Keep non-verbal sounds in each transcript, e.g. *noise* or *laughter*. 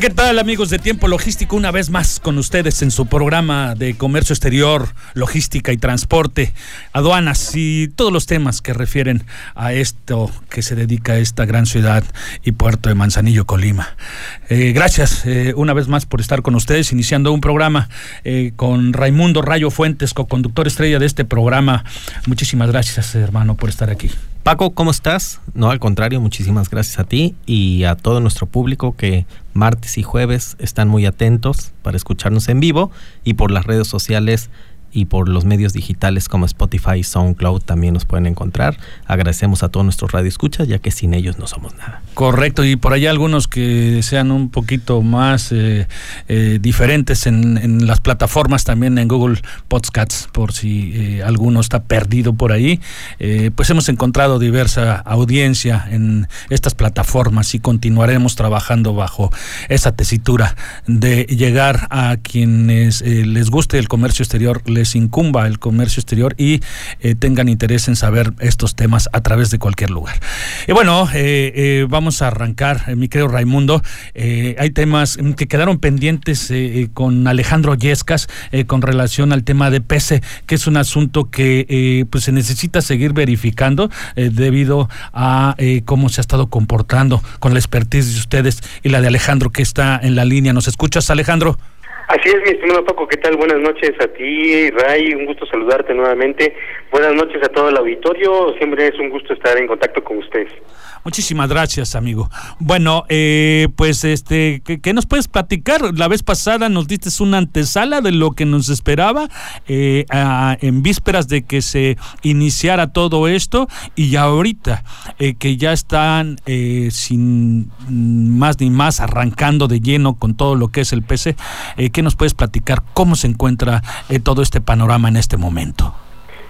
¿Qué tal amigos de Tiempo Logístico? Una vez más con ustedes en su programa de comercio exterior, logística y transporte, aduanas y todos los temas que refieren a esto que se dedica a esta gran ciudad y puerto de Manzanillo, Colima. Eh, gracias eh, una vez más por estar con ustedes, iniciando un programa eh, con Raimundo Rayo Fuentes, co-conductor estrella de este programa. Muchísimas gracias, hermano, por estar aquí. Paco, ¿cómo estás? No, al contrario, muchísimas gracias a ti y a todo nuestro público que martes y jueves están muy atentos para escucharnos en vivo y por las redes sociales y por los medios digitales como Spotify SoundCloud también nos pueden encontrar. Agradecemos a todos nuestros radioescuchas, ya que sin ellos no somos nada. Correcto, y por allá algunos que sean un poquito más eh, eh, diferentes en, las plataformas, también en Google Podcasts, por si eh, alguno está perdido por ahí, pues hemos encontrado diversa audiencia en estas plataformas y continuaremos trabajando bajo esa tesitura de llegar a quienes les guste el comercio exterior les incumba el comercio exterior y eh, tengan interés en saber estos temas a través de cualquier lugar. Y bueno, eh, eh, vamos a arrancar, mi querido Raimundo. hay temas que quedaron pendientes con Alejandro Yescas con relación al tema de PC, que es un asunto que pues se necesita seguir verificando debido a cómo se ha estado comportando con la expertise de ustedes y la de Alejandro que está en la línea. ¿Nos escuchas, Alejandro? Así es, mi estimado Paco, ¿qué tal? Buenas noches a ti, Ray, un gusto saludarte nuevamente. Buenas noches a todo el auditorio, siempre es un gusto estar en contacto con ustedes. Muchísimas gracias, amigo. Bueno, eh, pues, este, ¿qué, nos puedes platicar? La vez pasada nos diste una antesala de lo que nos esperaba eh, en vísperas de que se iniciara todo esto y ahorita eh, que ya están sin más ni más arrancando de lleno con todo lo que es el PC, ¿qué nos puedes platicar? ¿Cómo se encuentra todo este panorama en este momento?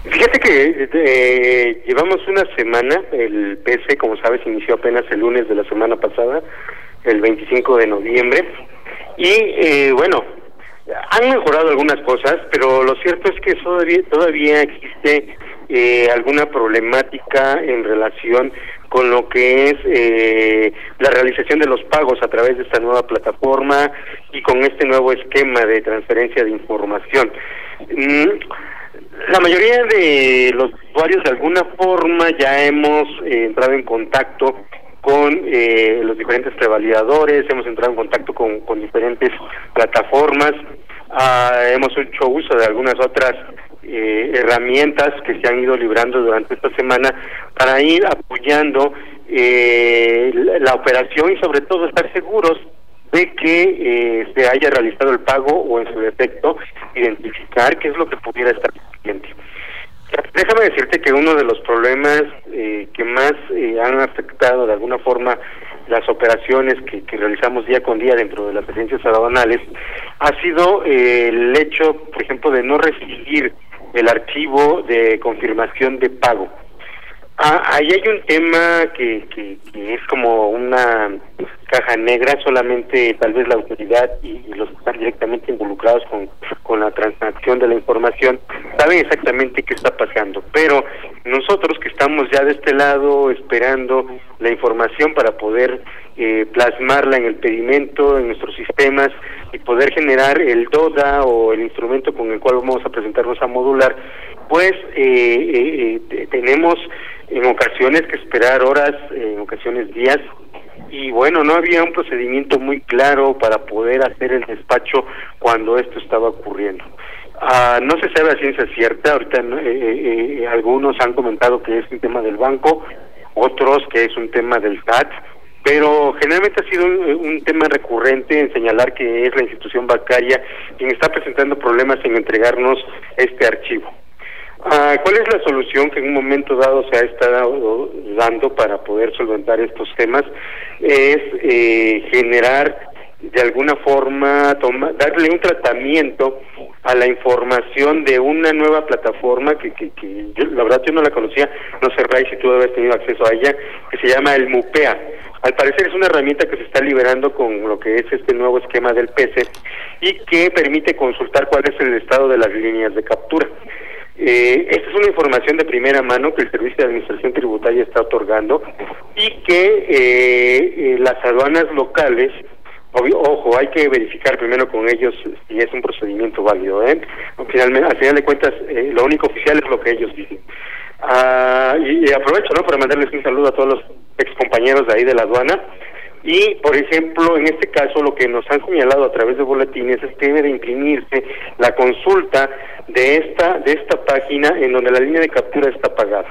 Fíjate que eh, llevamos una semana, el PC, como sabes, inició apenas el lunes de la semana pasada, el 25 de noviembre, y eh, bueno, han mejorado algunas cosas, pero lo cierto es que todavía, todavía existe eh, alguna problemática en relación con lo que es eh, la realización de los pagos a través de esta nueva plataforma y con este nuevo esquema de transferencia de información. Mm, la mayoría de los usuarios de alguna forma ya hemos eh, entrado en contacto con eh, los diferentes prevalidadores, hemos entrado en contacto con, con diferentes plataformas, ah, hemos hecho uso de algunas otras eh, herramientas que se han ido librando durante esta semana para ir apoyando la operación y sobre todo estar seguros de que eh, se haya realizado el pago o en su defecto identificar qué es lo que pudiera estar pendiente. Déjame decirte que uno de los problemas eh, que más eh, han afectado de alguna forma las operaciones que, realizamos día con día dentro de las agencias aduanales ha sido el hecho, por ejemplo, de no recibir el archivo de confirmación de pago. Ah, ahí hay un tema que, que, es como una caja negra, solamente tal vez la autoridad y, los que están directamente involucrados con, con la transacción de la información saben exactamente qué está pasando, pero nosotros que estamos ya de este lado esperando la información para poder eh, plasmarla en el pedimento, en nuestros sistemas y poder generar el DODA o el instrumento con el cual vamos a presentarnos a modular, pues eh, eh, tenemos en ocasiones que esperar horas, en ocasiones días, y bueno, no había un procedimiento muy claro para poder hacer el despacho cuando esto estaba ocurriendo. Ah, no se sabe a ciencia cierta, ahorita eh, eh, eh, algunos han comentado que es un tema del banco, otros que es un tema del SAT, pero generalmente ha sido un, tema recurrente en señalar que es la institución bancaria quien está presentando problemas en entregarnos este archivo. Ah, ¿Cuál es la solución que en un momento dado se ha estado dando para poder solventar estos temas? Es eh, generar de alguna forma, darle un tratamiento a la información de una nueva plataforma que, que, la verdad yo no la conocía, no sé Ray si tú habías tenido acceso a ella, que se llama el MUPEA. Al parecer es una herramienta que se está liberando con lo que es este nuevo esquema del PC y que permite consultar cuál es el estado de las líneas de captura. Eh, esta es una información de primera mano que el Servicio de Administración Tributaria está otorgando y que eh, eh, las aduanas locales ojo, hay que verificar primero con ellos si es un procedimiento válido. ¿eh? Finalmente, al final de cuentas, eh, lo único oficial es lo que ellos dicen. Ah, y, aprovecho ¿no? para mandarles un saludo a todos los ex compañeros de ahí de la aduana. Y, por ejemplo, en este caso, lo que nos han señalado a través de boletines es que debe de imprimirse la consulta de esta, de esta página en donde la línea de captura está pagada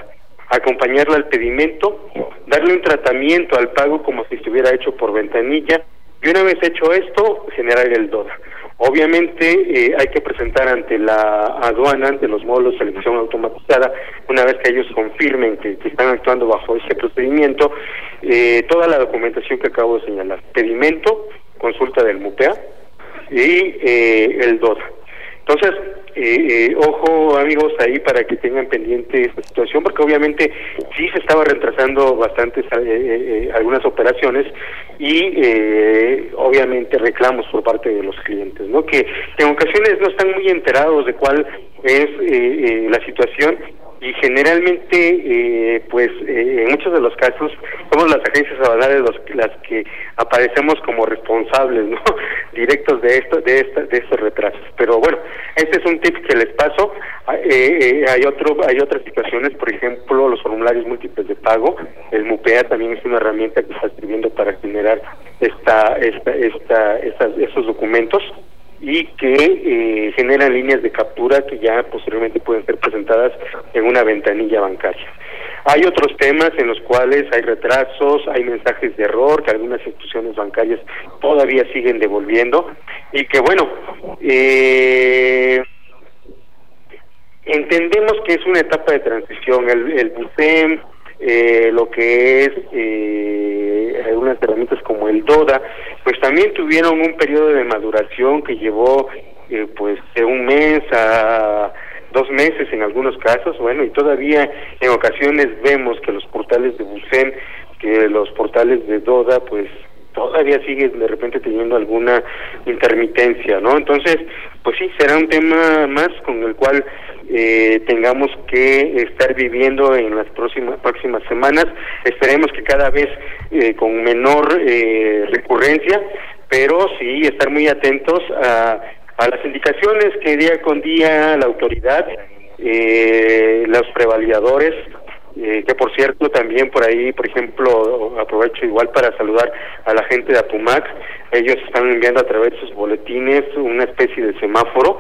acompañarla al pedimento, darle un tratamiento al pago como si estuviera hecho por ventanilla y una vez hecho esto, generar el DODA. Obviamente eh, hay que presentar ante la aduana, ante los módulos de selección automatizada, una vez que ellos confirmen que, están actuando bajo ese procedimiento, eh, toda la documentación que acabo de señalar. Pedimento, consulta del MUPEA y eh, el DODA. Entonces, eh, eh, ojo amigos ahí para que tengan pendiente esta situación, porque obviamente sí se estaba retrasando bastantes eh, algunas operaciones y obviamente reclamos por parte de los clientes, ¿no? Que en ocasiones no están muy enterados de cuál es la situación y generalmente eh, pues eh, en muchos de los casos somos las agencias aduanales los, las que aparecemos como responsables no *laughs* directos de esto de esta, de estos retrasos. Pero bueno este es un tip que les paso. Ah, eh, hay otro hay otras situaciones por ejemplo los formularios múltiples de pago. El MUPEA también es una herramienta que está sirviendo para generar esta esta esta, esta esos documentos y que eh, generan líneas de captura que ya posteriormente pueden ser presentadas en una ventanilla bancaria. Hay otros temas en los cuales hay retrasos, hay mensajes de error que algunas instituciones bancarias todavía siguen devolviendo y que bueno, eh, entendemos que es una etapa de transición. El, el BUSEM, eh, lo que es eh, algunas herramientas como el DODA, pues también tuvieron un periodo de maduración que llevó eh, pues de un mes a dos meses en algunos casos, bueno, y todavía en ocasiones vemos que los portales de Bucen, que los portales de Doda, pues todavía sigue de repente teniendo alguna intermitencia, ¿no? Entonces, pues sí, será un tema más con el cual eh, tengamos que estar viviendo en las próximas próximas semanas. Esperemos que cada vez eh, con menor eh, recurrencia, pero sí estar muy atentos a, a las indicaciones que día con día la autoridad, eh, los prevalidadores, eh, que por cierto también por ahí, por ejemplo, aprovecho igual para saludar a la gente de Apumac, ellos están enviando a través de sus boletines una especie de semáforo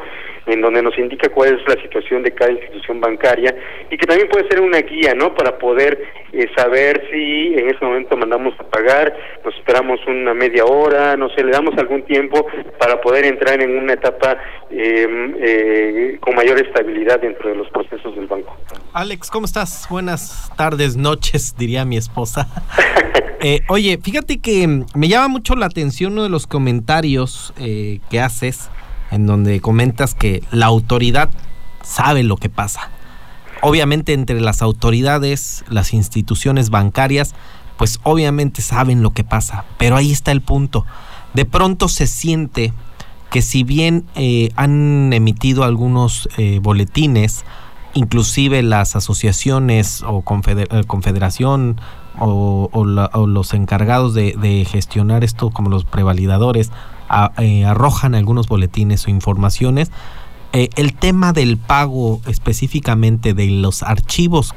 en donde nos indica cuál es la situación de cada institución bancaria y que también puede ser una guía, ¿no? Para poder eh, saber si en ese momento mandamos a pagar, nos esperamos una media hora, no sé, le damos algún tiempo para poder entrar en una etapa em, eh, con mayor estabilidad dentro de los procesos del banco. Alex, ¿cómo estás? Buenas tardes, noches, diría mi esposa. *laughs* Eh, oye, fíjate que me llama mucho la atención uno de los comentarios que haces en donde comentas que la autoridad sabe lo que pasa. Obviamente entre las autoridades, las instituciones bancarias, pues obviamente saben lo que pasa, pero ahí está el punto. De pronto se siente que si bien eh, han emitido algunos eh, boletines, inclusive las asociaciones o eh, confederación o, los encargados de, gestionar esto como los prevalidadores eh, arrojan algunos boletines o informaciones. Eh, el tema del pago específicamente de los archivos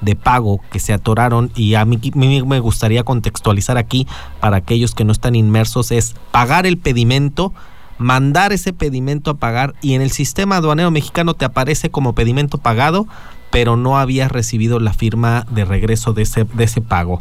de pago que se atoraron y a mí, me gustaría contextualizar aquí para aquellos que no están inmersos es pagar el pedimento mandar ese pedimento a pagar y en el sistema aduanero mexicano te aparece como pedimento pagado, pero no habías recibido la firma de regreso de ese, de ese pago.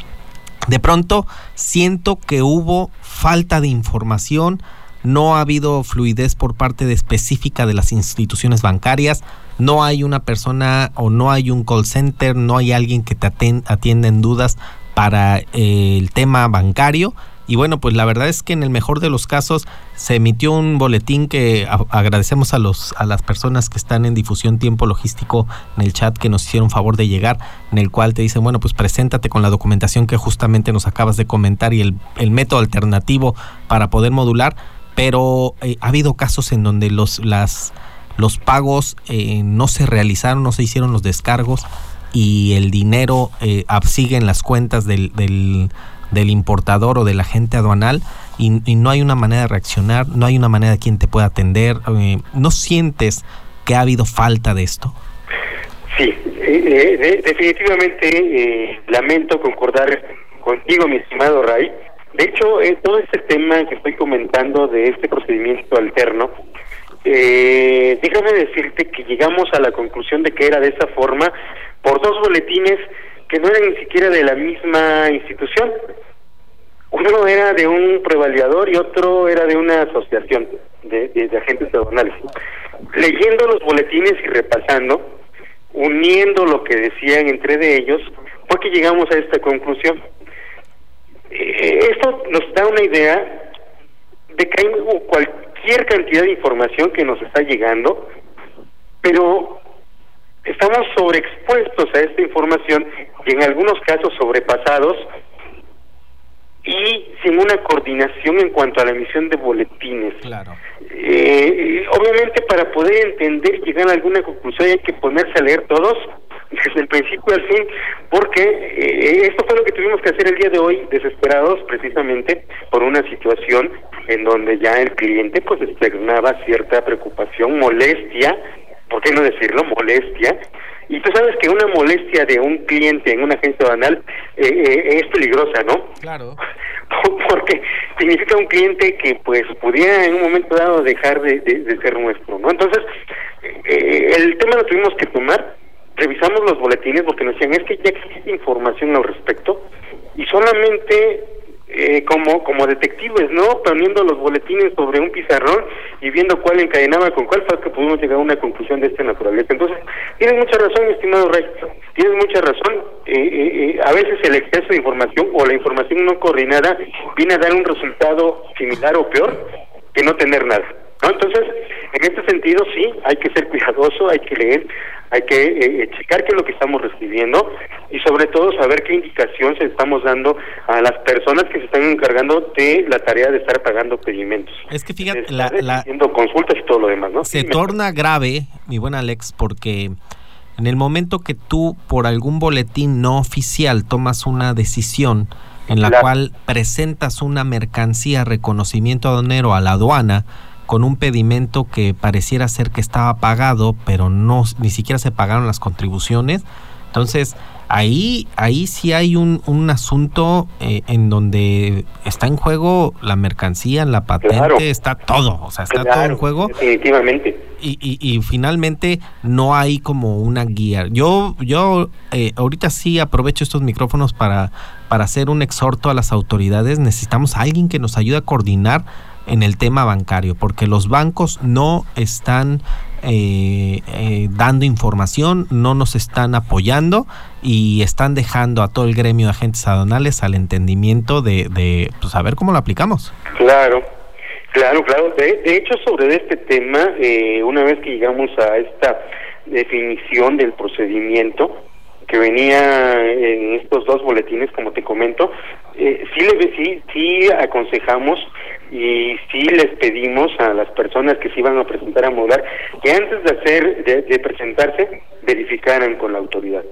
De pronto siento que hubo falta de información, no ha habido fluidez por parte de específica de las instituciones bancarias, no hay una persona o no hay un call center, no hay alguien que te atienda en dudas para eh, el tema bancario. Y bueno, pues la verdad es que en el mejor de los casos se emitió un boletín que agradecemos a los a las personas que están en difusión tiempo logístico en el chat que nos hicieron favor de llegar, en el cual te dicen, bueno, pues preséntate con la documentación que justamente nos acabas de comentar y el, el método alternativo para poder modular pero eh, ha habido casos en donde los, las, los pagos eh, no se realizaron, no se hicieron los descargos y el dinero eh, sigue en las cuentas del, del, del, importador o del agente aduanal y, no hay una manera de reaccionar, no hay una manera de quien te pueda atender. ¿No sientes que ha habido falta de esto? Sí, definitivamente lamento concordar contigo, mi estimado Ray de hecho, eh, todo este tema que estoy comentando de este procedimiento alterno, eh, déjame decirte que llegamos a la conclusión de que era de esa forma por dos boletines que no eran ni siquiera de la misma institución. Uno era de un prevaliador y otro era de una asociación de, de agentes aduanales. Leyendo los boletines y repasando, uniendo lo que decían entre de ellos, fue que llegamos a esta conclusión. Eh, esto nos da una idea de que hay cualquier cantidad de información que nos está llegando, pero estamos sobreexpuestos a esta información y en algunos casos sobrepasados y sin una coordinación en cuanto a la emisión de boletines. Claro. Eh, obviamente para poder entender y llegar a alguna conclusión hay que ponerse a leer todos *laughs* desde el principio al fin, porque eh, esto fue lo que tuvimos que hacer el día de hoy, desesperados precisamente por una situación en donde ya el cliente pues externaba cierta preocupación, molestia, ¿por qué no decirlo? Molestia. Y tú sabes que una molestia de un cliente en una agencia banal eh, eh, es peligrosa, ¿no? Claro. *laughs* Porque significa un cliente que pues pudiera en un momento dado dejar de, de ser nuestro, ¿no? Entonces, el tema lo tuvimos que tomar revisamos los boletines porque nos decían es que ya existe información al respecto y solamente eh, como como detectives, ¿no? Poniendo los boletines sobre un pizarrón y viendo cuál encadenaba con cuál fue que pudimos llegar a una conclusión de esta naturaleza. Entonces, tienes mucha razón, estimado Rey, tienes mucha razón. Eh, eh, a veces el exceso de información o la información no coordinada viene a dar un resultado similar o peor que no tener nada. ¿No? Entonces, en este sentido, sí, hay que ser cuidadoso, hay que leer, hay que eh, eh, checar qué es lo que estamos recibiendo y sobre todo saber qué indicación se estamos dando a las personas que se están encargando de la tarea de estar pagando pedimentos. Es que fíjate, la, haciendo consultas y todo lo demás, ¿no? Se torna grave, mi buen Alex, porque en el momento que tú por algún boletín no oficial tomas una decisión en la cual presentas una mercancía reconocimiento aduanero a la aduana, con un pedimento que pareciera ser que estaba pagado, pero no ni siquiera se pagaron las contribuciones. Entonces, ahí, ahí sí hay un, un asunto eh, en donde está en juego la mercancía, la patente, está todo, o sea, está todo en juego. Definitivamente. Y, y, y, finalmente no hay como una guía. Yo, yo eh, ahorita sí aprovecho estos micrófonos para, para hacer un exhorto a las autoridades. Necesitamos a alguien que nos ayude a coordinar en el tema bancario, porque los bancos no están eh, eh, dando información, no nos están apoyando y están dejando a todo el gremio de agentes aduanales al entendimiento de, de pues, saber cómo lo aplicamos. Claro, claro, claro. De, hecho, sobre este tema, eh, una vez que llegamos a esta definición del procedimiento, que venía en estos dos boletines, como te comento, eh, sí, le, sí, sí aconsejamos y sí les pedimos a las personas que se iban a presentar a modular que antes de hacer, de, presentarse, verificaran con la autoridad.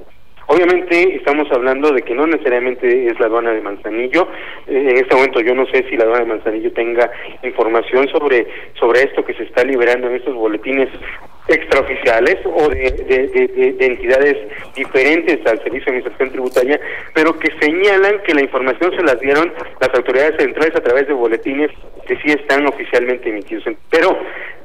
Obviamente estamos hablando de que no necesariamente es la aduana de Manzanillo. Eh, en este momento yo no sé si la aduana de Manzanillo tenga información sobre sobre esto que se está liberando en estos boletines extraoficiales o de, entidades diferentes al Servicio de Administración Tributaria, pero que señalan que la información se las dieron las autoridades centrales a través de boletines que sí están oficialmente emitidos. Pero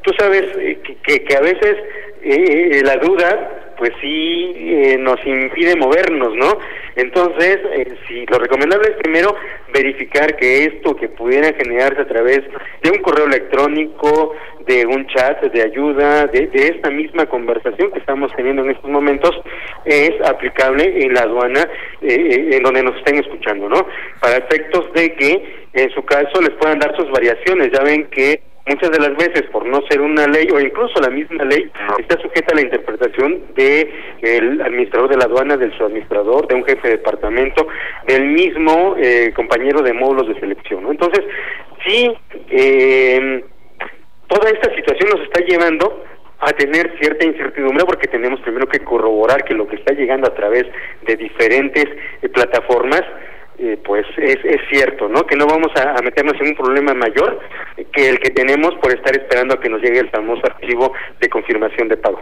tú sabes eh, que, que, a veces eh, la duda pues sí eh, nos impide movernos, ¿no? Entonces, eh, si lo recomendable es primero verificar que esto que pudiera generarse a través de un correo electrónico, de un chat de ayuda, de, esta misma conversación que estamos teniendo en estos momentos, es aplicable en la aduana eh, en donde nos estén escuchando, ¿no? Para efectos de que en su caso les puedan dar sus variaciones. Ya ven que muchas de las veces por no ser una ley o incluso la misma ley está sujeta a la interpretación de el administrador de la aduana, del subadministrador, de un jefe de departamento, del mismo eh, compañero de módulos de selección. Entonces, sí, eh, toda esta situación nos está llevando a tener cierta incertidumbre porque tenemos primero que corroborar que lo que está llegando a través de diferentes eh, plataformas eh, pues es, es cierto, ¿no? Que no vamos a, meternos en un problema mayor que el que tenemos por estar esperando a que nos llegue el famoso archivo de confirmación de pago.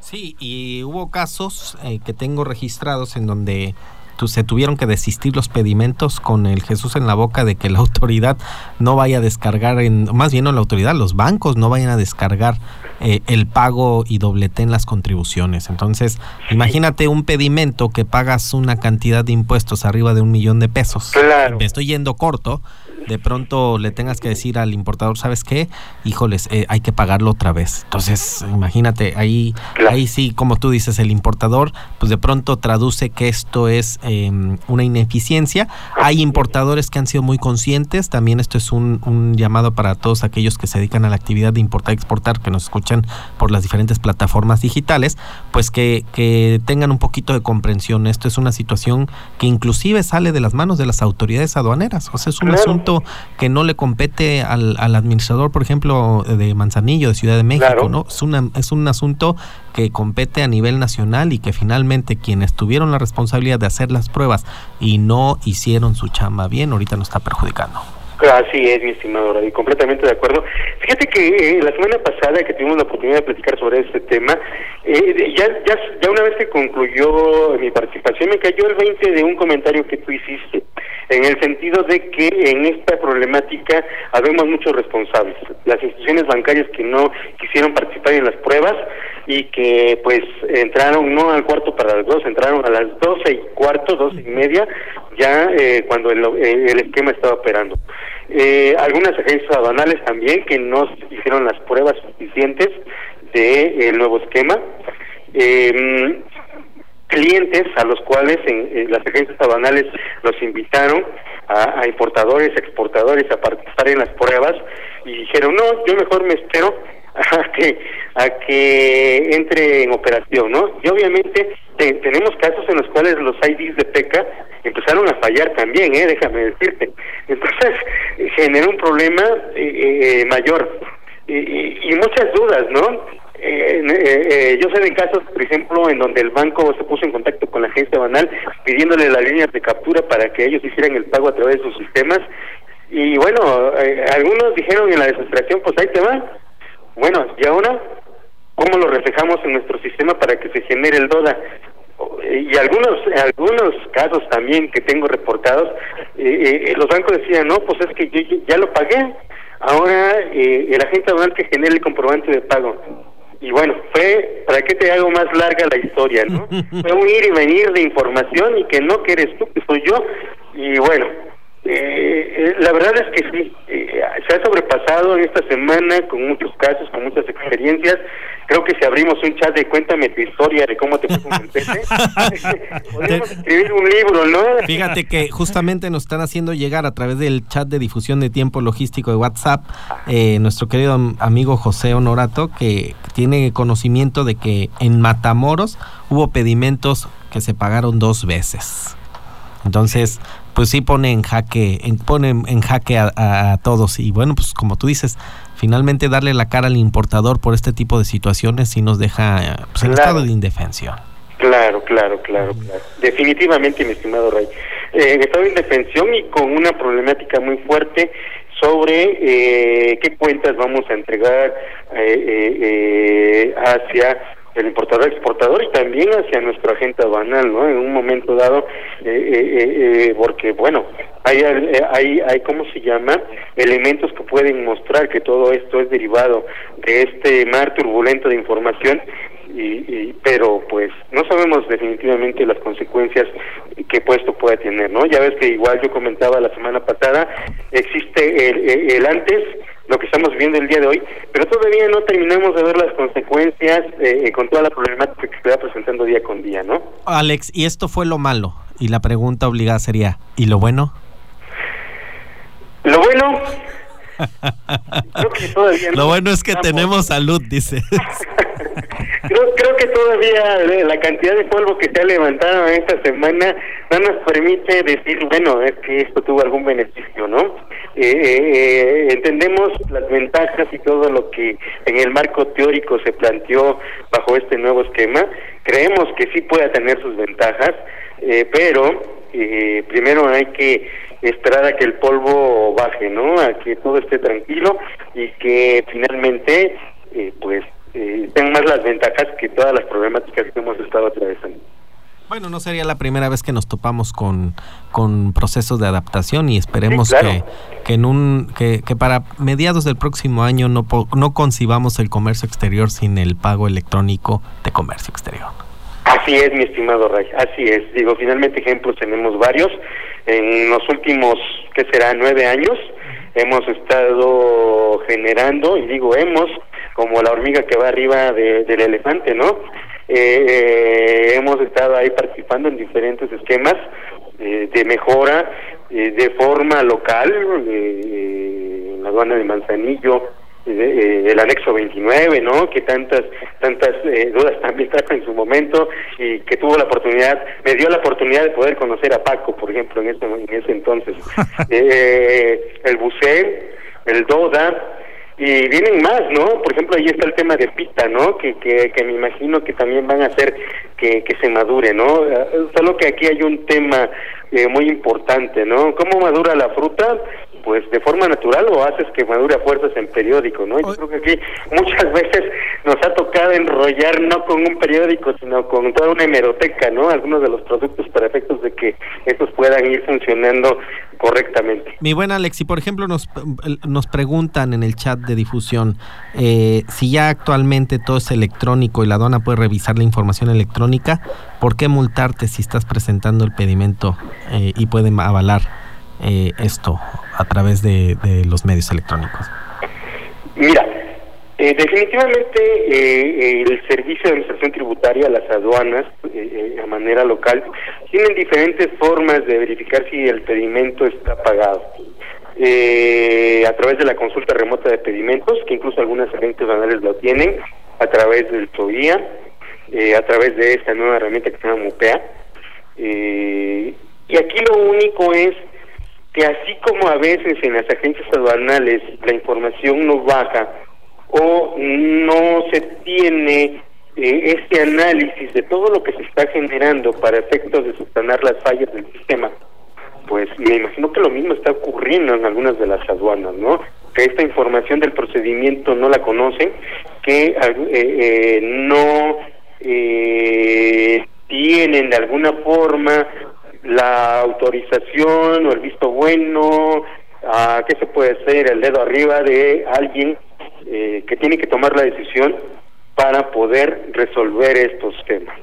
Sí, y hubo casos eh, que tengo registrados en donde se tuvieron que desistir los pedimentos con el Jesús en la boca de que la *laughs* autoridad no vaya a descargar, en, más bien no la autoridad, los bancos no vayan a descargar eh, el pago y dobleten las contribuciones. Entonces, imagínate un pedimento que pagas una cantidad de impuestos arriba de un millón de pesos. Claro. Me estoy yendo corto de pronto le tengas que decir al importador, ¿sabes qué? Híjoles, eh, hay que pagarlo otra vez. Entonces, imagínate, ahí, ahí sí, como tú dices, el importador, pues de pronto traduce que esto es em, una ineficiencia. Hay importadores que han sido muy conscientes, también esto es un, un llamado para todos aquellos que se dedican a la actividad de importar y exportar, que nos escuchan por las diferentes plataformas digitales, pues que, que tengan un poquito de comprensión. Esto es una situación que inclusive sale de las manos de las autoridades aduaneras, o sea, es un asunto que no le compete al, administrador, por ejemplo, de Manzanillo, de Ciudad de México, ¿no? Es, una, es un asunto que compete a nivel nacional y que finalmente quienes tuvieron la responsabilidad de hacer las pruebas y no hicieron su chamba bien, ahorita nos está perjudicando. Así es, mi estimado y completamente de acuerdo. Fíjate que eh, la semana pasada que tuvimos la oportunidad de platicar sobre este tema, eh, ya, ya, ya una vez que concluyó mi participación, me cayó el 20 de un comentario que tú hiciste, en el sentido de que en esta problemática habemos muchos responsables. Las instituciones bancarias que no quisieron participar en las pruebas y que pues entraron no al cuarto para las dos, entraron a las doce y cuarto, doce y media, ya eh, cuando el, el esquema estaba operando. Eh, algunas agencias aduanales también que no hicieron las pruebas suficientes del de, nuevo esquema. Eh, clientes a los cuales en, las agencias aduanales los invitaron a, importadores, exportadores a participar en las pruebas y dijeron, no, yo mejor me espero *laughs* a que a que entre en operación, ¿no? Y obviamente tenemos casos en los cuales los IDs de PECA empezaron a fallar también, ¿eh? Déjame decirte. Entonces generó un problema eh, eh, mayor y, y muchas dudas, ¿no? Eh, yo sé de casos, por ejemplo, en donde el banco se puso en contacto con la agencia banal pidiéndole las líneas de captura para que ellos hicieran el pago a través de sus sistemas. Y bueno, algunos dijeron en la desesperación, pues ahí te va. Bueno, ¿y ahora cómo lo reflejamos en nuestro sistema para que se genere el DODA? y algunos algunos casos también que tengo reportados eh, eh, los bancos decían no pues es que yo ya lo pagué. Ahora eh, el agente aduanal que genere el comprobante de pago y bueno fue para que te hago más larga la historia no *laughs* fue un ir y venir de información y que no que eres tú que soy yo. Y bueno eh, la verdad es que sí, eh, se ha sobrepasado en esta semana con muchos casos, con muchas experiencias. Creo que si abrimos un chat de cuéntame tu historia de cómo te fue con el *laughs* podemos escribir un libro, ¿no? Fíjate que justamente nos están haciendo llegar a través del chat de difusión de tiempo logístico de WhatsApp eh, nuestro querido amigo José Honorato, que tiene conocimiento de que en Matamoros hubo pedimentos que se pagaron dos veces. Entonces, pues sí pone en jaque, en, pone en jaque a, todos. Y bueno, pues como tú dices, finalmente darle la cara al importador por este tipo de situaciones sí nos deja pues, en estado de indefensión. Claro, claro, claro, claro. Definitivamente, mi estimado Rey. Eh, en estado de indefensión y con una problemática muy fuerte sobre eh, qué cuentas vamos a entregar hacia el importador exportador y también hacia nuestro agente banal, ¿no? En un momento dado, eh, eh, eh, porque bueno, hay, hay, hay, ¿cómo se llama? Elementos que pueden mostrar que todo esto es derivado de este mar turbulento de información y, pero pues no sabemos definitivamente las consecuencias que esto puede tener, ¿no? Ya ves que igual yo comentaba la semana pasada, existe el, el antes lo que estamos viendo el día de hoy, pero todavía no terminamos de ver las consecuencias eh, con toda la problemática que se va presentando día con día, ¿no? Alex, y esto fue lo malo, y la pregunta obligada sería, ¿y lo bueno? Lo bueno... *laughs* lo bueno es que tenemos salud, dice. *laughs* creo, creo que todavía eh, la cantidad de polvo que se ha levantado esta semana no nos permite decir, bueno, es que esto tuvo algún beneficio, ¿no? Eh, eh, entendemos las ventajas y todo lo que en el marco teórico se planteó bajo este nuevo esquema. Creemos que sí puede tener sus ventajas, pero primero hay que esperar a que el polvo baje, ¿no? A que todo esté tranquilo y que finalmente, pues, eh, tengan más las ventajas que todas las problemáticas que hemos estado atravesando. Bueno, no sería la primera vez que nos topamos con, con procesos de adaptación y esperemos que, que, en un, que, que, para mediados del próximo año no, no concibamos el comercio exterior sin el pago electrónico de comercio exterior. Así es, mi estimado Ray, así es. Digo, finalmente ejemplos tenemos varios. En los últimos, ¿qué será?, nueve años hemos estado generando, y digo hemos, como la hormiga que va arriba del elefante, ¿no? Eh, eh, hemos estado ahí participando en diferentes esquemas eh, de mejora de forma local, en la aduana de Manzanillo, el anexo 29, ¿no? Que tantas tantas dudas también trajo en su momento y que tuvo la oportunidad, me dio la oportunidad de poder conocer a Paco, por ejemplo, en ese en ese entonces. *laughs* el buceo, el DODA, y vienen más, ¿no? Por ejemplo, ahí está el tema de pita, ¿no? Que, que, que me imagino que también van a hacer que, que se madure, ¿no? Eh, solo que aquí hay un tema eh, muy importante, ¿no? ¿Cómo madura la fruta? Pues de forma natural o haces que madure a fuerzas en periódico, ¿no? Yo creo que aquí muchas veces nos ha tocado enrollar no con un periódico, sino con toda una hemeroteca, ¿no? Algunos de los productos para efectos de que estos puedan ir funcionando correctamente. Mi buen Alex, y por ejemplo nos, nos preguntan en el chat de difusión eh, si ya actualmente todo es electrónico y la aduana puede revisar la información electrónica, ¿por qué multarte si estás presentando el pedimento eh, y pueden avalar eh, esto a través de, de, los medios electrónicos? Mira, eh, definitivamente eh, el servicio de administración tributaria, las aduanas, eh, a manera local, tienen diferentes formas de verificar si el pedimento está pagado. a través de la consulta remota de pedimentos, que incluso algunas agentes banales lo tienen, a través del TOIA, a través de esta nueva herramienta que se llama MUPEA, y aquí lo único es que así como a veces en las agencias aduanales la información no baja o no se tiene eh, este análisis de todo lo que se está generando para efectos de subsanar las fallas del sistema, pues me imagino que lo mismo está ocurriendo en algunas de las aduanas, ¿no? Que esta información del procedimiento no la conocen, que eh, eh, no eh, tienen de alguna forma la autorización o el visto bueno, a qué se puede hacer, el dedo arriba de alguien eh, que tiene que tomar la decisión para poder resolver estos temas.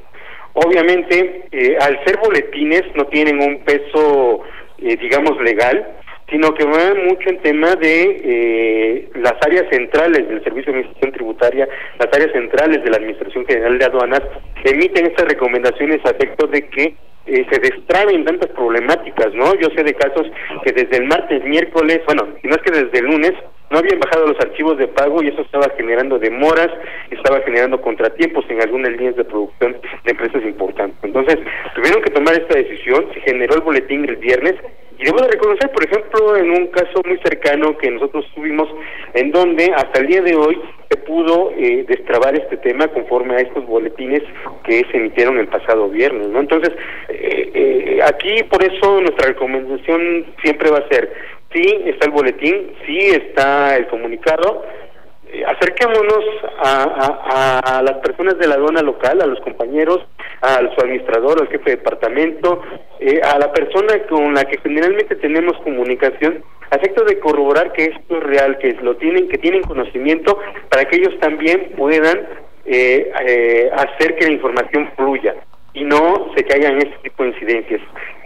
Obviamente, eh, al ser boletines no tienen un peso, eh, digamos, legal, sino que van mucho en tema de las áreas centrales del Servicio de Administración Tributaria, las áreas centrales de la Administración General de Aduanas, emiten estas recomendaciones a efecto de que eh, se destraben tantas problemáticas, ¿no? Yo sé de casos que desde el martes, miércoles, bueno, si no es que desde el lunes, no habían bajado los archivos de pago y eso estaba generando demoras, estaba generando contratiempos en algunas líneas de producción de empresas importantes. Entonces, tuvieron que tomar esta decisión, se generó el boletín el viernes y debo de reconocer, por ejemplo, en un caso muy cercano que nosotros tuvimos, en donde hasta el día de hoy se pudo eh, destrabar este tema conforme a estos boletines que se emitieron el pasado viernes, ¿no? Entonces, eh, eh, aquí por eso nuestra recomendación siempre va a ser sí está el boletín, sí está el comunicado. Eh, acerquémonos a, a, las personas de la aduana local, a los compañeros, al su administrador, al jefe de departamento, eh, a la persona con la que generalmente tenemos comunicación, a efecto de corroborar que esto es real, que lo tienen, que tienen conocimiento, para que ellos también puedan eh, eh, hacer que la información fluya y no se caigan este tipo de incidencias.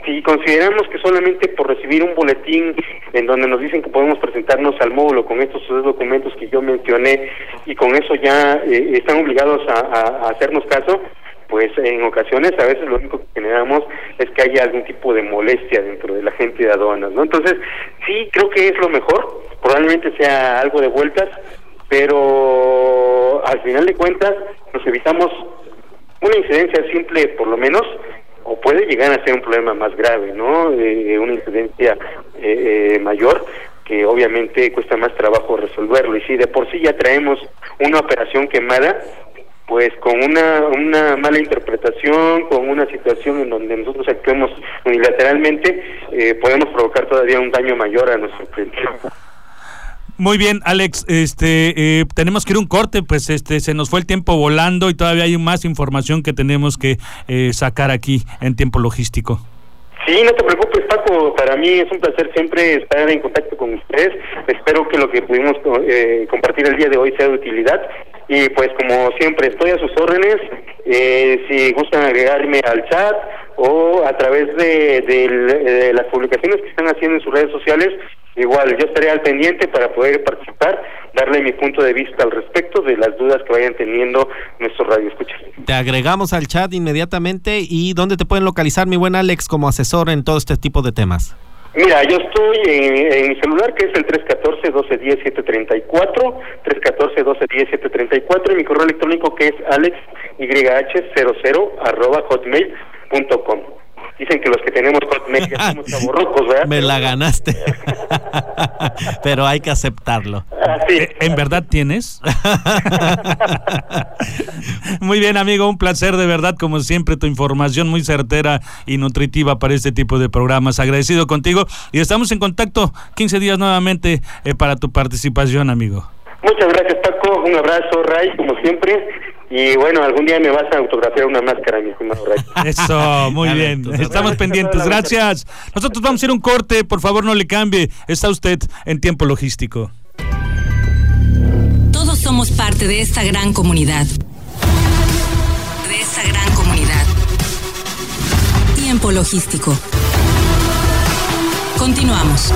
Si consideramos que solamente por recibir un boletín en donde nos dicen que podemos presentarnos al módulo con estos dos documentos que yo mencioné y con eso ya eh, están obligados a, hacernos caso, pues en ocasiones a veces lo único que generamos es que haya algún tipo de molestia dentro de la gente de aduanas, ¿no? Entonces, sí, creo que es lo mejor, probablemente sea algo de vueltas, pero al final de cuentas nos evitamos una incidencia simple por lo menos o puede llegar a ser un problema más grave, ¿no? Eh, una incidencia eh, eh, mayor que obviamente cuesta más trabajo resolverlo y si de por sí ya traemos una operación quemada pues con una, una mala interpretación, con una situación en donde nosotros actuemos unilateralmente, podemos provocar todavía un daño mayor a nuestro cliente. Muy bien, Alex, este eh, tenemos que ir un corte, pues este se nos fue el tiempo volando y todavía hay más información que tenemos que eh, sacar aquí en tiempo logístico. Sí, no te preocupes, Paco. Para mí es un placer siempre estar en contacto con ustedes. Espero que lo que pudimos eh, compartir el día de hoy sea de utilidad. Y pues como siempre, estoy a sus órdenes. si gustan agregarme al chat o a través de, de las publicaciones que están haciendo en sus redes sociales, Igual, yo estaré al pendiente para poder participar, darle mi punto de vista al respecto de las dudas que vayan teniendo nuestros radioescuchas. Te agregamos al chat inmediatamente y ¿dónde te pueden localizar, mi buen Alex, como asesor en todo este tipo de temas? Mira, yo estoy en, mi celular que es el 314-1210-734, 314-1210-734 y mi correo electrónico que es alexyh00 arroba hotmail.com. Dicen que los que tenemos Hotmail ya somos *laughs* chaburrucos, ¿verdad? Me la ganaste. *laughs* Pero hay que aceptarlo. ¿En verdad tienes? *laughs* muy bien, amigo, un placer de verdad, como siempre, tu información muy certera y nutritiva para este tipo de programas. Agradecido contigo y estamos en contacto 15 días nuevamente eh, para tu participación, amigo. Muchas gracias, Paco. Un abrazo, Ray, como siempre. Y bueno, algún día me vas a autografiar una máscara, mi estimado Ray. *laughs* Eso, muy bien. Estamos pendientes. Gracias. Nosotros vamos a ir un corte. Por favor, no le cambie. Está usted en tiempo logístico. Todos somos parte de esta gran comunidad. De esta gran comunidad. Tiempo logístico. Continuamos.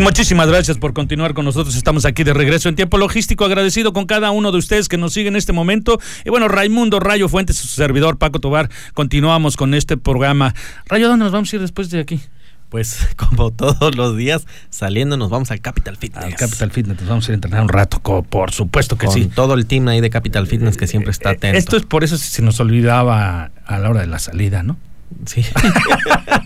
Muchísimas gracias por continuar con nosotros. Estamos aquí de regreso en tiempo logístico. Agradecido con cada uno de ustedes que nos sigue en este momento. Y bueno, Raimundo Rayo Fuentes, su servidor Paco Tobar. Continuamos con este programa. Rayo, ¿dónde nos vamos a ir después de aquí? Pues *laughs* como todos los días, saliendo nos vamos al Capital Fitness. Al Capital Fitness, nos vamos a ir a entrenar un rato, por supuesto que sí. Todo el team ahí de Capital Fitness que siempre está atento. Esto es por eso si se nos olvidaba a la hora de la salida, ¿no? Sí. *laughs*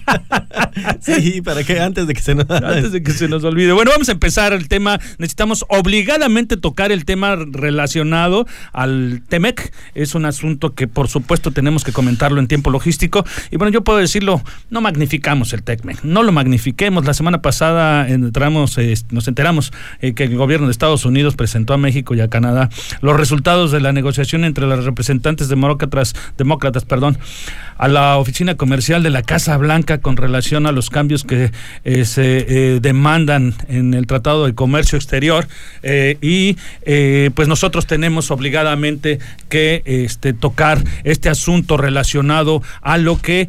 sí, para que antes de que se nos antes de que se nos olvide. Bueno, vamos a empezar el tema. Necesitamos obligadamente tocar el tema relacionado al Temec. Es un asunto que por supuesto tenemos que comentarlo en tiempo logístico. Y bueno, yo puedo decirlo, no magnificamos el Temec, no lo magnifiquemos. La semana pasada entramos, eh, nos enteramos eh, que el gobierno de Estados Unidos presentó a México y a Canadá los resultados de la negociación entre los representantes demócratas, demócratas, perdón, a la oficina comercial de la Casa Blanca con relación a los cambios que eh, se eh, demandan en el Tratado de Comercio Exterior eh, y pues nosotros tenemos obligadamente que este, tocar este asunto relacionado a lo que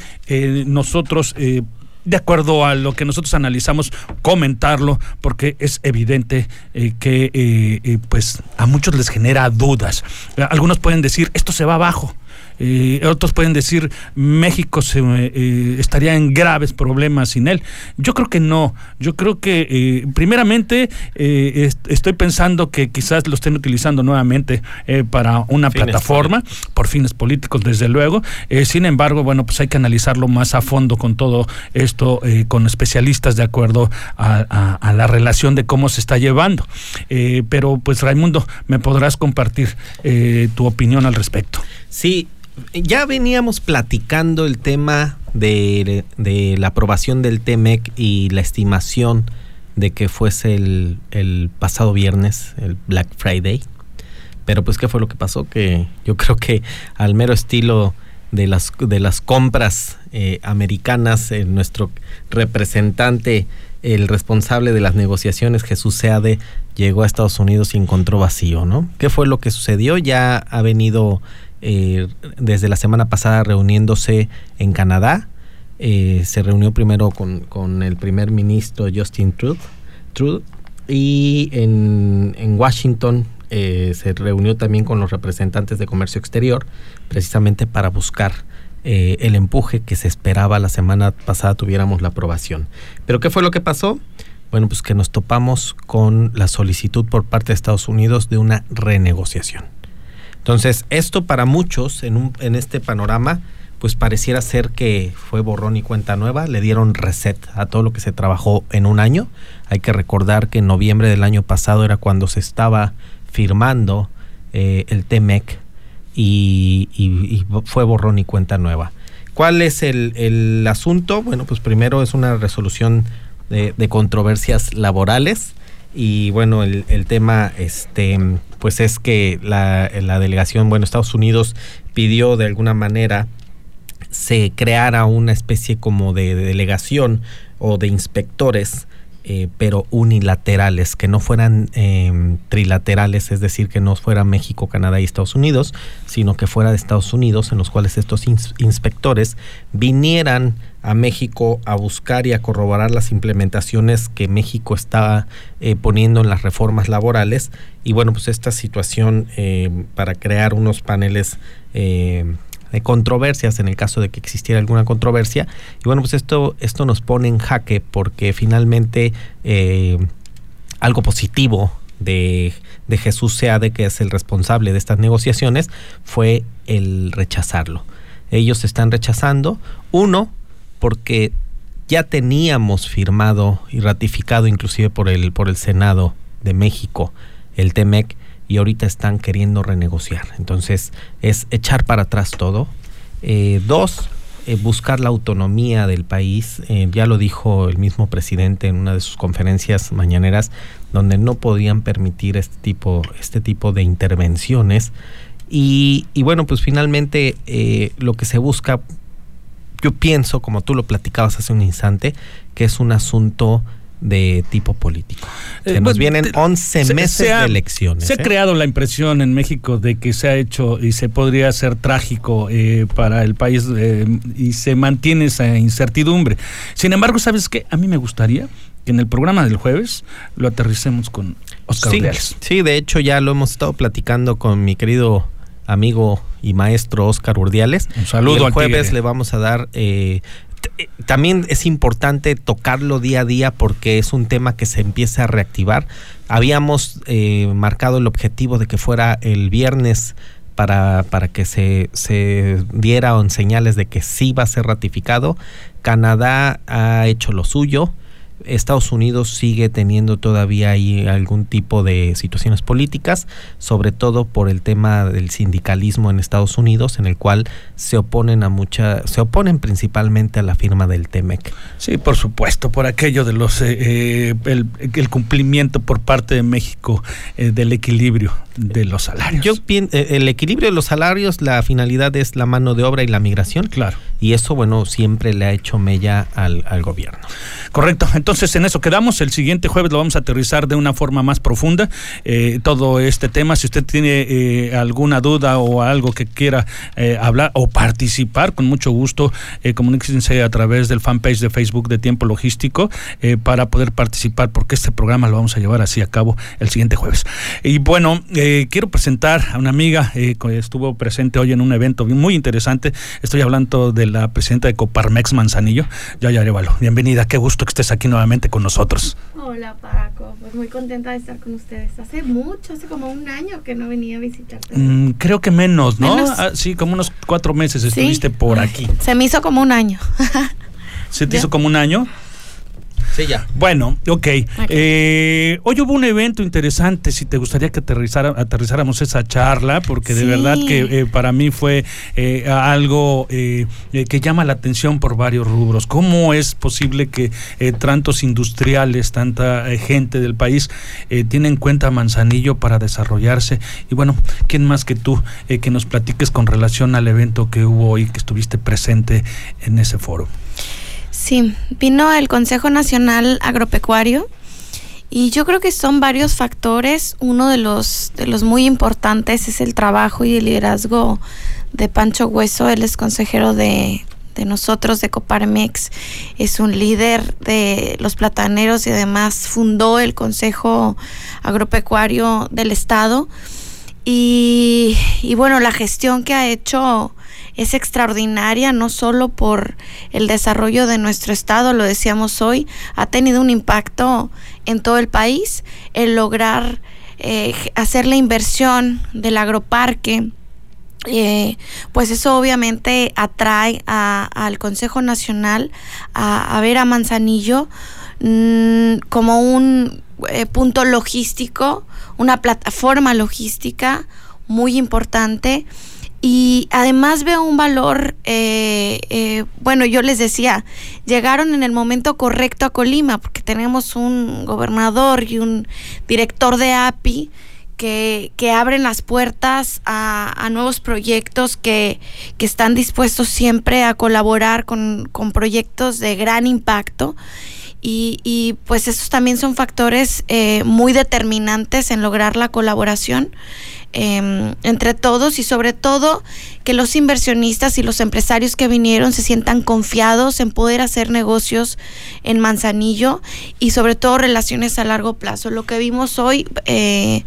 nosotros de acuerdo a lo que nosotros analizamos, comentarlo, porque es evidente que pues a muchos les genera dudas. Algunos pueden decir, esto se va abajo Eh, otros pueden decir México se, eh, estaría en graves problemas sin él. Yo creo que no. Yo creo que eh, primeramente estoy pensando que quizás lo estén utilizando nuevamente para una plataforma por fines políticos, desde luego. sin embargo, bueno, pues hay que analizarlo más a fondo con todo esto, con especialistas de acuerdo a, a, la relación de cómo se está llevando. pero pues Raimundo, me podrás compartir tu opinión al respecto. Sí, ya veníamos platicando el tema de, la aprobación del TEMEC y la estimación de que fuese el, pasado viernes, el Black Friday. Pero pues, ¿qué fue lo que pasó? Que yo creo que al mero estilo de las, de las compras eh, americanas, eh, nuestro representante, el responsable de las negociaciones, Jesús Seade, llegó a Estados Unidos y encontró vacío, ¿no? ¿Qué fue lo que sucedió? Ya ha venido eh, desde la semana pasada reuniéndose en Canadá. Eh, se reunió primero con, el primer ministro Justin Trudeau, y en, Washington eh, se reunió también con los representantes de comercio exterior precisamente para buscar el empuje que se esperaba la semana pasada tuviéramos la aprobación. Pero ¿qué fue lo que pasó? Bueno, pues que nos topamos con la solicitud por parte de Estados Unidos de una renegociación. Entonces, esto para muchos en, un, en este panorama, pues pareciera ser que fue borrón y cuenta nueva, le dieron reset a todo lo que se trabajó en un año. Hay que recordar que en noviembre del año pasado era cuando se estaba firmando eh, el TEMEC y, fue borrón y cuenta nueva. ¿Cuál es el, asunto? Bueno, pues primero es una resolución de, de controversias laborales y bueno, el, el tema este pues es que la, la delegación, bueno, Estados Unidos pidió de alguna manera se creara una especie como de, delegación o de inspectores eh, pero unilaterales, que no fueran em, trilaterales, es decir, que no fuera México, Canadá y Estados Unidos, sino que fuera de Estados Unidos, en los cuales estos inspectores vinieran a México a buscar y a corroborar las implementaciones que México está eh, poniendo en las reformas laborales. Y bueno, pues esta situación eh, para crear unos paneles de controversias en el caso de que existiera alguna controversia. Y bueno, pues esto, esto nos pone en jaque porque finalmente eh, algo positivo de, de Jesús Seade, que es el responsable de estas negociaciones, fue el rechazarlo. Ellos están rechazando, uno, porque ya teníamos firmado y ratificado inclusive por el, por el Senado de México el TEMEC y ahorita están queriendo renegociar. Entonces es echar para atrás todo. Eh, dos, eh, buscar la autonomía del país. Eh, ya lo dijo el mismo presidente en una de sus conferencias mañaneras, donde no podían permitir este tipo, este tipo de intervenciones. Y, y bueno, pues finalmente lo que se busca, yo pienso, como tú lo platicabas hace un instante, que es un asunto de tipo político. Se nos pues, vienen 11 meses de elecciones. Se ha ¿eh? creado la impresión en México de que se ha hecho y se podría hacer trágico eh, para el país eh, y se mantiene esa incertidumbre. Sin embargo, ¿sabes qué? A mí me gustaría que en el programa del jueves lo aterricemos con Oscar sí. Sí, de hecho ya lo hemos estado platicando con mi querido amigo y maestro Oscar Urdiales. Un saludo. el jueves le vamos a dar eh, también es importante tocarlo día a día porque es un tema que se empieza a reactivar. Habíamos eh, marcado el objetivo de que fuera el viernes para, para que se, se dieran señales de que sí va a ser ratificado. Canadá ha hecho lo suyo. Estados Unidos sigue teniendo todavía ahí algún tipo de situaciones políticas, sobre todo por el tema del sindicalismo en Estados Unidos, en el cual se oponen a mucha, se oponen principalmente a la firma del TEMEC. Sí, por supuesto, por aquello de los eh, eh, el, cumplimiento por parte de México eh, del equilibrio de los salarios. Yo el equilibrio de los salarios, la finalidad es la mano de obra y la migración. Claro. Y eso, bueno, siempre le ha hecho mella al, al gobierno. Correcto. Entonces, en eso quedamos. El siguiente jueves lo vamos a aterrizar de una forma más profunda. Eh, todo este tema, si usted tiene eh, alguna duda o algo que quiera eh, hablar o participar, con mucho gusto, comuníquense a través del fanpage de Facebook de Tiempo Logístico para poder participar, porque este programa lo vamos a llevar así a cabo el siguiente jueves. Y bueno, eh, quiero presentar a una amiga eh, que estuvo presente hoy en un evento muy interesante. Estoy hablando de la presidenta de Coparmex Manzanillo, Yaya Arevalo. Bienvenida, qué gusto que estés aquí nuevamente con nosotros. Hola Paco, pues muy contenta de estar con ustedes. Hace mucho, hace como un año que no venía a visitarte. Mm, creo que menos, ¿no? Ah, sí, como unos cuatro meses estuviste por aquí. Se me hizo como un año. *laughs* ¿Se te hizo como un año? Sí, ya. Bueno, ok. Eh, hoy hubo un evento interesante, si te gustaría que aterrizáramos esa charla, porque de verdad que eh, para mí fue eh, algo que llama la atención por varios rubros. ¿Cómo es posible que tantos industriales, tanta gente del país tienen en cuenta Manzanillo para desarrollarse? Y bueno, ¿quién más que tú que nos platiques con relación al evento que hubo hoy, que estuviste presente en ese foro? Sí, vino el Consejo Nacional Agropecuario y yo creo que son varios factores. Uno de los, de los muy importantes es el trabajo y el liderazgo de Pancho Hueso. Él es consejero de, de nosotros, de Coparmex. Es un líder de los plataneros y además fundó el Consejo Agropecuario del Estado. Y, y bueno, la gestión que ha hecho es extraordinaria, no solo por el desarrollo de nuestro estado, lo decíamos hoy, ha tenido un impacto en todo el país, el lograr eh, hacer la inversión del agroparque. Eh, pues eso obviamente atrae al Consejo Nacional a, ver a Manzanillo mm, como un eh, punto logístico, una plataforma logística muy importante y además veo un valor, eh, eh, bueno, yo les decía, llegaron en el momento correcto a Colima, porque tenemos un gobernador y un director de API que, que abren las puertas a, nuevos proyectos que, que, están dispuestos siempre a colaborar con, con proyectos de gran impacto. Y, y, pues esos también son factores eh, muy determinantes en lograr la colaboración. Em, entre todos y sobre todo que los inversionistas y los empresarios que vinieron se sientan confiados en poder hacer negocios en Manzanillo y sobre todo relaciones a largo plazo. Lo que vimos hoy eh,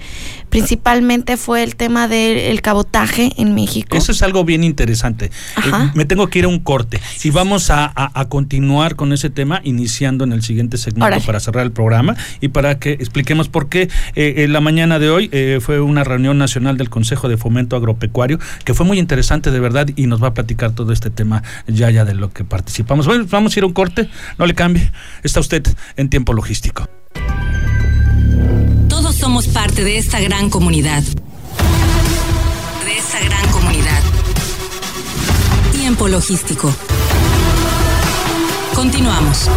principalmente fue el tema del cabotaje en México. Eso es algo bien interesante. Eh, me tengo que ir a un corte y vamos a, continuar con ese tema iniciando en el siguiente segmento para cerrar el programa y para que expliquemos por qué eh, en la mañana de hoy fue una reunión nacional del Consejo de Fomento Agropecuario que fue muy interesante de verdad y nos va a platicar todo este tema ya ya de lo que participamos. Bueno, vamos a ir a un corte, no le cambie. Está usted en tiempo logístico. Todos somos parte de esta gran comunidad. De esta gran comunidad. Tiempo logístico. Continuamos.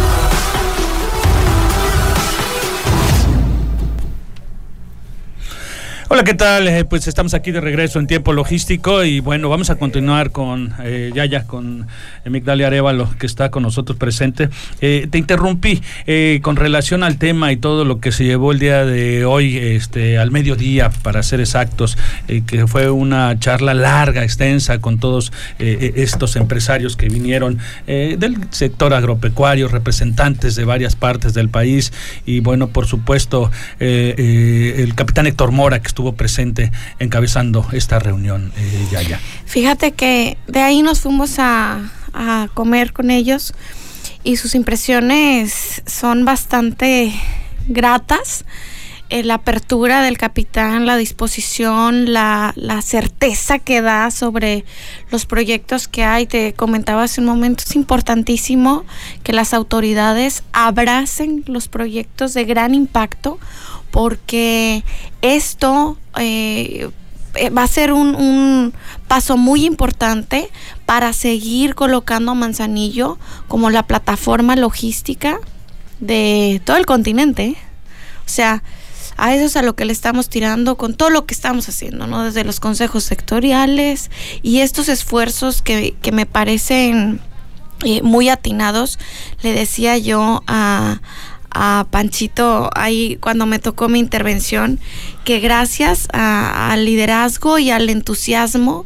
Hola, ¿qué tal? Eh, pues estamos aquí de regreso en tiempo logístico y bueno, vamos a continuar con eh, ya con Migdalia Arevalo, que está con nosotros presente. Eh, te interrumpí eh, con relación al tema y todo lo que se llevó el día de hoy, este, al mediodía, para ser exactos, que fue una charla larga, extensa, con todos estos empresarios que vinieron del sector agropecuario, representantes de varias partes del país y bueno, por supuesto, el capitán Héctor Mora, que estuvo presente encabezando esta reunión, eh, Yaya. Fíjate que de ahí nos fuimos a, a comer con ellos y sus impresiones son bastante gratas. Eh, la apertura del capitán, la disposición, la, la, certeza que da sobre los proyectos que hay. Te comentaba hace un momento, es importantísimo que las autoridades abracen los proyectos de gran impacto porque esto eh, eh, va a ser un, paso muy importante para seguir colocando a Manzanillo como la plataforma logística de todo el continente. O sea, a eso es a lo que le estamos tirando con todo lo que estamos haciendo, ¿no? Desde los consejos sectoriales y estos esfuerzos que, me parecen eh, muy atinados. Le decía yo a, a Panchito ahí cuando me tocó mi intervención, que gracias al liderazgo y al entusiasmo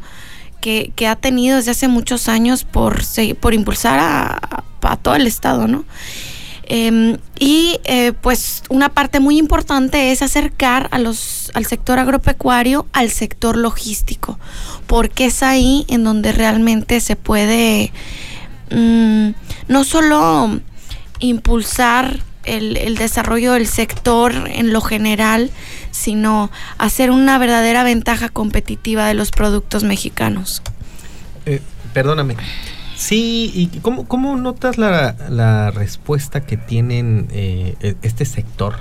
que, ha tenido desde hace muchos años por, por impulsar a, todo el Estado, ¿no? Em, y eh, pues una parte muy importante es acercar a los, al sector agropecuario al sector logístico, porque es ahí en donde realmente se puede mm, no solo impulsar el, desarrollo del sector en lo general, sino hacer una verdadera ventaja competitiva de los productos mexicanos. Eh, perdóname, Sí, ¿y cómo, cómo notas la, la, respuesta que tienen eh, e, este sector?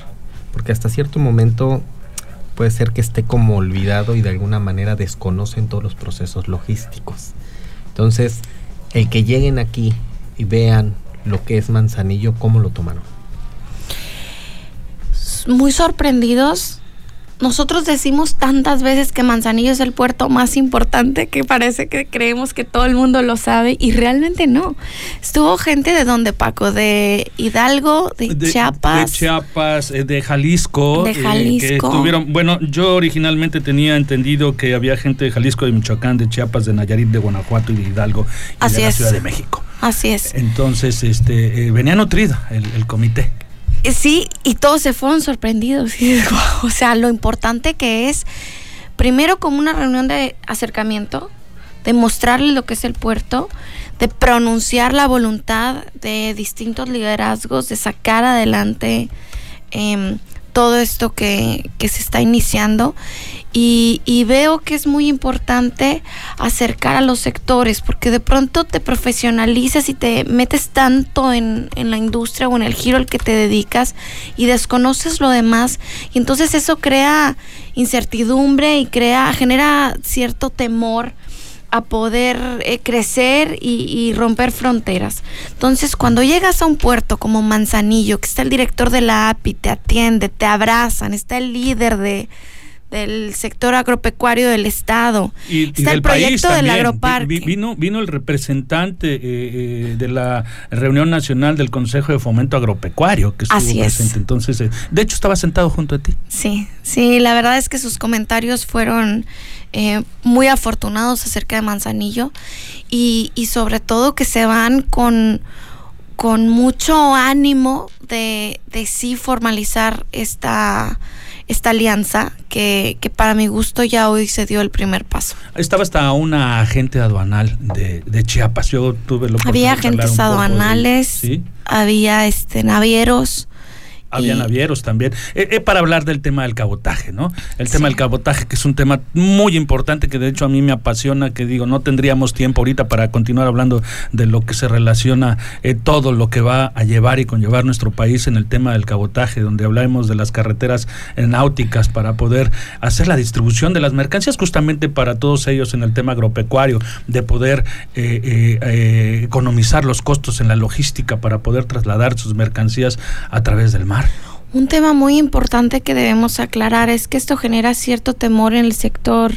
Porque hasta cierto momento puede ser que esté como olvidado y de alguna manera desconocen todos los procesos logísticos. Entonces, el que lleguen aquí y vean lo que es Manzanillo, ¿cómo lo tomaron? Muy sorprendidos nosotros decimos tantas veces que Manzanillo es el puerto más importante que parece que creemos que todo el mundo lo sabe y realmente no. Estuvo gente de donde, Paco, de Hidalgo, de, Chiapas. De Chiapas, eh, de Jalisco. De Jalisco. que estuvieron, bueno, yo originalmente tenía entendido que había gente de Jalisco, de Michoacán, de Chiapas, de Nayarit, de Guanajuato y de Hidalgo y de la Ciudad de México. Así es. Entonces, este, eh, venía nutrida el, el comité. Eh, sí, y todos se fueron sorprendidos. *laughs* o sea, lo importante que es, primero como una reunión de acercamiento, de mostrarle lo que es el puerto, de pronunciar la voluntad de distintos liderazgos, de sacar adelante em, todo esto que, que se está iniciando y, veo que es muy importante acercar a los sectores, porque de pronto te profesionalizas y te metes tanto en, en, la industria o en el giro al que te dedicas y desconoces lo demás. Y entonces eso crea incertidumbre y crea, genera cierto temor a poder eh, crecer y, y, romper fronteras. Entonces, cuando llegas a un puerto como Manzanillo, que está el director de la API, te atiende, te abrazan, está el líder de, del sector agropecuario del estado. Y, Está el proyecto del agroparque. Vino, vino el representante eh, eh, de la reunión nacional del Consejo de Fomento Agropecuario que estuvo Así presente. Entonces, eh, de hecho estaba sentado junto a ti. Sí, sí, la verdad es que sus comentarios fueron muy afortunados acerca de Manzanillo y, y sobre todo que se van con con mucho ánimo de, de sí formalizar esta esta alianza que, que, para mi gusto ya hoy se dio el primer paso. Estaba hasta una agente aduanal de, de Chiapas. Yo tuve lo Había agentes aduanales, había este navieros había navieros también. Eh, eh, para hablar del tema del cabotaje, ¿no? El tema del cabotaje, que es un tema muy importante, que de hecho a mí me apasiona, que digo, no tendríamos tiempo ahorita para continuar hablando de lo que se relaciona eh, todo lo que va a llevar y conllevar nuestro país en el tema del cabotaje, donde hablamos de las carreteras náuticas para poder hacer la distribución de las mercancías, justamente para todos ellos en el tema agropecuario, de poder economizar los costos en la logística para poder trasladar sus mercancías a través del mar. Un tema muy importante que debemos aclarar es que esto genera cierto temor en el sector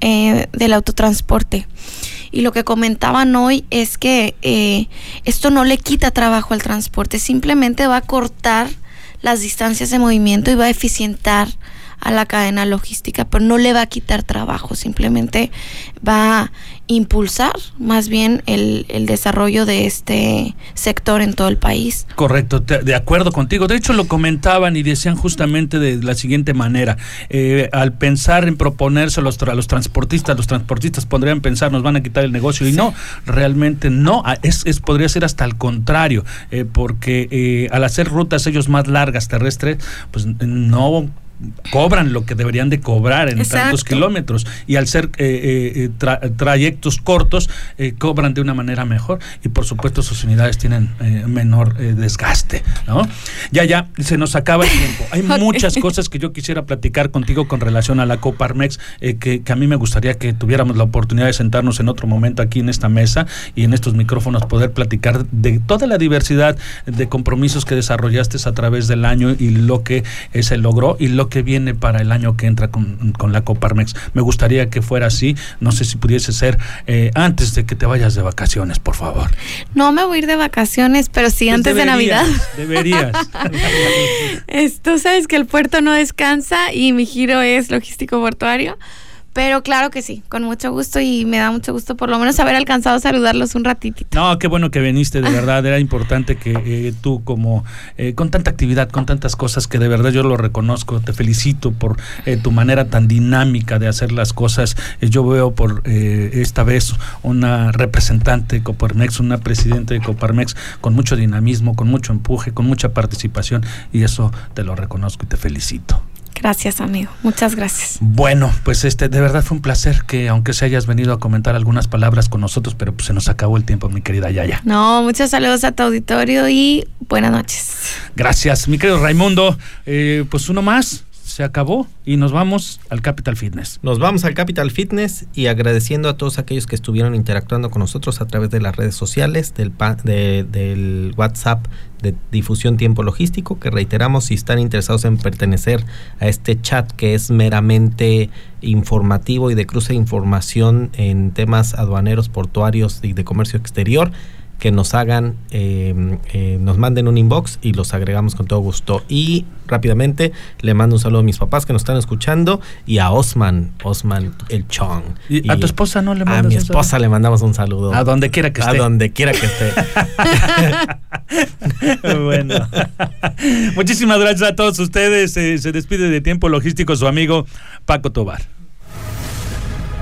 eh, del autotransporte. Y lo que comentaban hoy es que eh, esto no le quita trabajo al transporte, simplemente va a cortar las distancias de movimiento y va a eficientar a la cadena logística, pero no le va a quitar trabajo, simplemente va a impulsar más bien el, desarrollo de este sector en todo el país. Correcto, de acuerdo contigo. De hecho, lo comentaban y decían justamente de la siguiente manera, eh, al pensar en proponerse a los, transportistas, los transportistas podrían pensar, nos van a quitar el negocio, y no, realmente no, es, es podría ser hasta el contrario, eh, porque eh, al hacer rutas ellos más largas terrestres, pues no cobran lo que deberían de cobrar en tantos kilómetros. Y al ser eh, eh, trayectos cortos eh, cobran de una manera mejor. Y por supuesto sus unidades tienen menor desgaste ¿no? ya ya se nos acaba el tiempo. *laughs* Hay muchas cosas que yo quisiera platicar contigo con relación a la Coparmex que, que, a mí me gustaría que tuviéramos la oportunidad de sentarnos en otro momento aquí en esta mesa y en estos micrófonos poder platicar de toda la diversidad de compromisos que desarrollaste a través del año y lo que se logró y lo que viene para el año que entra con, la Coparmex. Me gustaría que fuera así. No sé si pudiese ser eh, antes de que te vayas de vacaciones, por favor. No me voy a ir de vacaciones, pero sí pues antes de Navidad. Deberías. *laughs* Tú sabes que el puerto no descansa y mi giro es logístico portuario Pero claro que sí, con mucho gusto y me da mucho gusto por lo menos haber alcanzado a saludarlos un ratitito. No, qué bueno que viniste, de verdad. Era importante que eh, tú como eh, con tanta actividad, con tantas cosas que de verdad yo lo reconozco, te felicito por eh, tu manera tan dinámica de hacer las cosas. yo veo por esta vez una representante de Coparmex, una presidenta de Coparmex con mucho dinamismo, con mucho empuje, con mucha participación y eso te lo reconozco y te felicito. Gracias, amigo. Muchas gracias. Bueno, pues este, de verdad fue un placer que aunque se hayas venido a comentar algunas palabras con nosotros, pero pues se nos acabó el tiempo, mi querida Yaya. No, muchos saludos a tu auditorio y buenas noches. Gracias, mi querido Raimundo. Eh, pues uno más se acabó y nos vamos al Capital Fitness. Nos vamos al Capital Fitness y agradeciendo a todos aquellos que estuvieron interactuando con nosotros a través de las redes sociales, del, del WhatsApp de difusión tiempo logístico, que reiteramos si están interesados en pertenecer a este chat que es meramente informativo y de cruce de información en temas aduaneros, portuarios y de comercio exterior que nos hagan, eh, nos manden un inbox y los agregamos con todo gusto. Y rápidamente le mando un saludo a mis papás que nos están escuchando y a Osman, Osman el Chong. ¿Y, a tu esposa no le mandas A mi esposa le mandamos un saludo. A donde quiera que esté. A donde quiera que esté. *laughs* bueno. Muchísimas gracias a todos ustedes. se despide de Tiempo Logístico su amigo Paco Tobar.